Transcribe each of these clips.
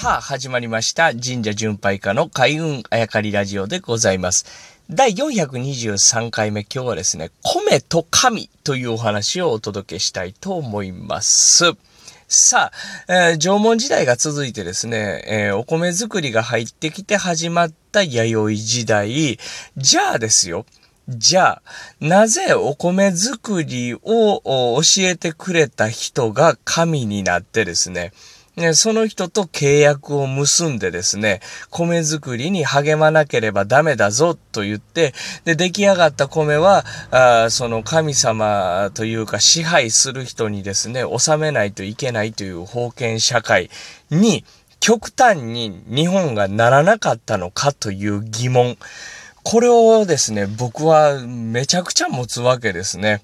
さあ、始まりました。神社巡拝家の開運あやかりラジオでございます。第423回目、今日はですね、米と神というお話をお届けしたいと思います。さあ、えー縄文時代が続いてですね、えーお米作りが入ってきて始まった弥生時代。じゃあですよ。じゃあ、なぜお米作りを教えてくれた人が神になってですね、ねその人と契約を結んでですね、米作りに励まなければダメだぞと言って、で、出来上がった米は、あその神様というか支配する人にですね、納めないといけないという封建社会に、極端に日本がならなかったのかという疑問。これをですね、僕はめちゃくちゃ持つわけですね。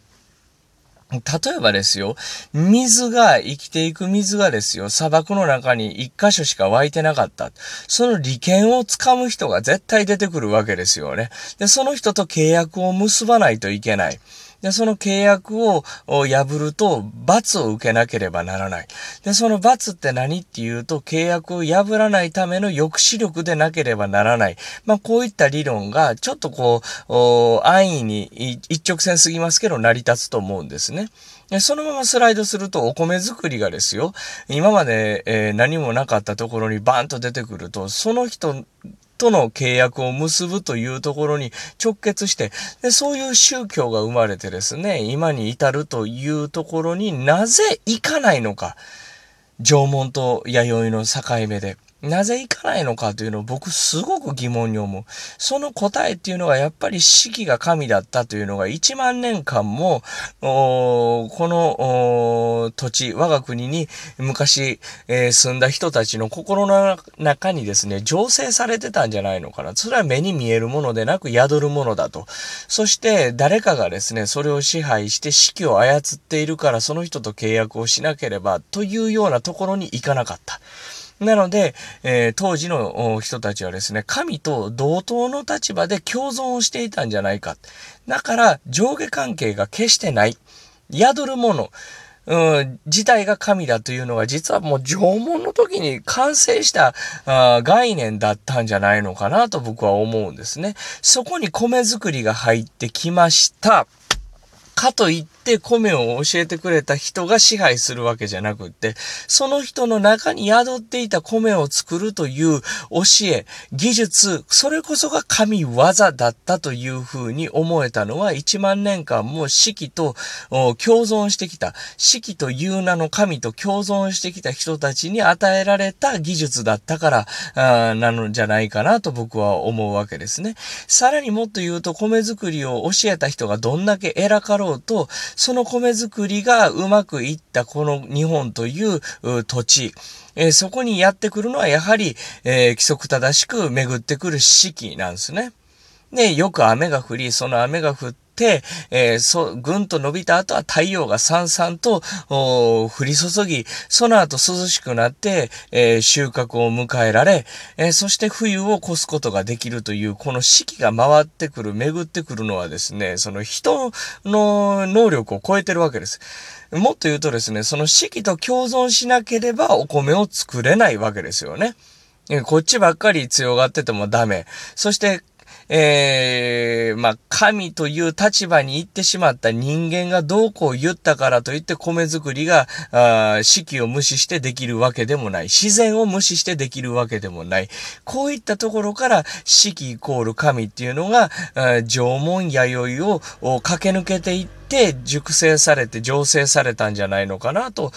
例えばですよ、水が、生きていく水がですよ、砂漠の中に一箇所しか湧いてなかった。その利権をつかむ人が絶対出てくるわけですよね。で、その人と契約を結ばないといけない。で、その契約を破ると罰を受けなければならない。で、その罰って何っていうと、契約を破らないための抑止力でなければならない。まあ、こういった理論が、ちょっとこう、安易に一直線すぎますけど、成り立つと思うんですね。でそのままスライドすると、お米作りがですよ、今まで、えー何もなかったところにバーンと出てくると、その人との契約を結ぶというところに直結して、で、そういう宗教が生まれてですね、今に至るというところになぜ行かないのか。縄文と弥生の境目で。なぜ行かないのかというのを僕すごく疑問に思う。その答えっていうのがやっぱり四季が神だったというのが1万年間も、この土地、我が国に昔、えー住んだ人たちの心の中にですね、醸成されてたんじゃないのかな。それは目に見えるものでなく宿るものだと。そして誰かがですね、それを支配して四季を操っているからその人と契約をしなければというようなところに行かなかった。なので、えー当時の人たちはですね、神と同等の立場で共存をしていたんじゃないか。だから、上下関係が決してない。宿るもの。うん、自体が神だというのは実はもう縄文の時に完成したあ概念だったんじゃないのかなと僕は思うんですね。そこに米作りが入ってきました。かといって米を教えてくれた人が支配するわけじゃなくって、その人の中に宿っていた米を作るという教え、技術、それこそが神業だったというふうに思えたのは1万年間も四季と共存してきた、四季という名の神と共存してきた人たちに与えられた技術だったから、なのじゃないかなと僕は思うわけですね。さらにもっと言うと米作りを教えた人がどんだけ偉かろうと、その米作りがうまくいったこの日本というう土地、えーそこにやってくるのはやはり、えー規則正しく巡ってくる四季なんですね。で、よく雨が降り、その雨が降って、えーそ、ぐんと伸びた後は太陽がさんさんと降り注ぎ、その後涼しくなって、えー収穫を迎えられ、えーそして冬を越すことができるという、この四季が回ってくる、巡ってくるのはですね、その人の能力を超えてるわけです。もっと言うとですね、その四季と共存しなければお米を作れないわけですよね。こっちばっかり強がっててもダメ。そして、えー、まあ、神という立場に行ってしまった人間がどうこう言ったからといって米作りが、あ四季を無視してできるわけでもない。自然を無視してできるわけでもない。こういったところから四季イコール神っていうのが、縄文弥生を駆け抜けていって熟成されて醸成されたんじゃないのかなと、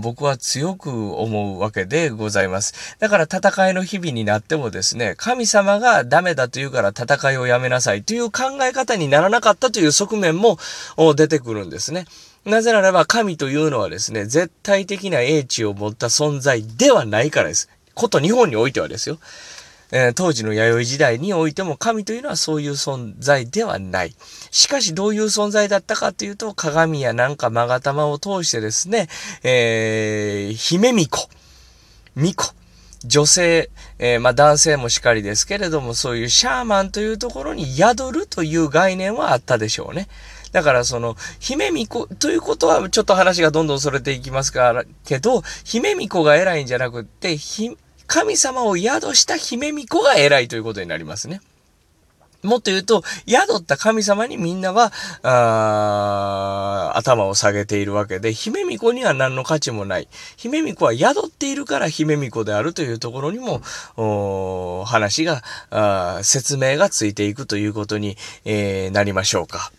僕は強く思うわけでございます。だから戦いの日々になってもですね、神様がダメだと言うから戦いをやめなさいという考え方にならなかったという側面も出てくるんですね。なぜならば神というのはですね、絶対的な英知を持った存在ではないからです。こと日本においてはですよ。えー当時の弥生時代においても神というのはそういう存在ではない。しかしどういう存在だったかというと、鏡やなんか勾玉を通してですね、えー、姫巫女、巫女、女性、えーまあ男性もしかりですけれども、そういうシャーマンというところに宿るという概念はあったでしょうね。だからその、姫巫女ということはちょっと話がどんどんそれていきますから、けど、姫巫女が偉いんじゃなくって、ひ神様を宿した姫巫女が偉いということになりますね。もっと言うと、宿った神様にみんなは、あ頭を下げているわけで、姫巫女には何の価値もない。姫巫女は宿っているから姫巫女であるというところにも、話が、説明がついていくということに、えー、なりましょうか。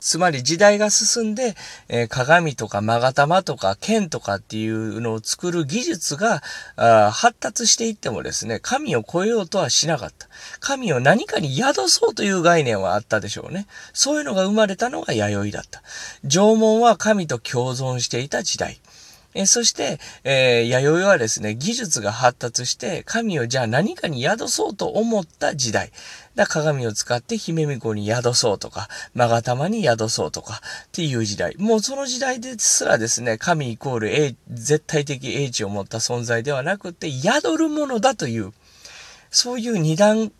つまり時代が進んで、えー、鏡とか勾玉とか剣とかっていうのを作る技術が発達していってもですね、神を超えようとはしなかった。神を何かに宿そうという概念はあったでしょうね。そういうのが生まれたのが弥生だった。縄文は神と共存していた時代。えそして、えー、弥生はですね、技術が発達して、神をじゃあ何かに宿そうと思った時代。だ鏡を使って姫巫女に宿そうとか、勾玉に宿そうとかっていう時代。もうその時代ですらですね、神イコール英絶対的英知を持った存在ではなくて、宿るものだという、そういう二段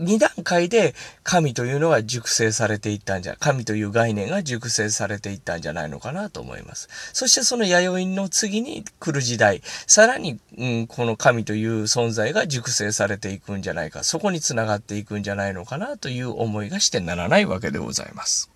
二段階で神というのは熟成されていったんじゃ、神という概念が熟成されていったんじゃないのかなと思います。そしてその弥生の次に来る時代、さらに、うん、この神という存在が熟成されていくんじゃないか、そこに繋がっていくんじゃないのかなという思いがしてならないわけでございます。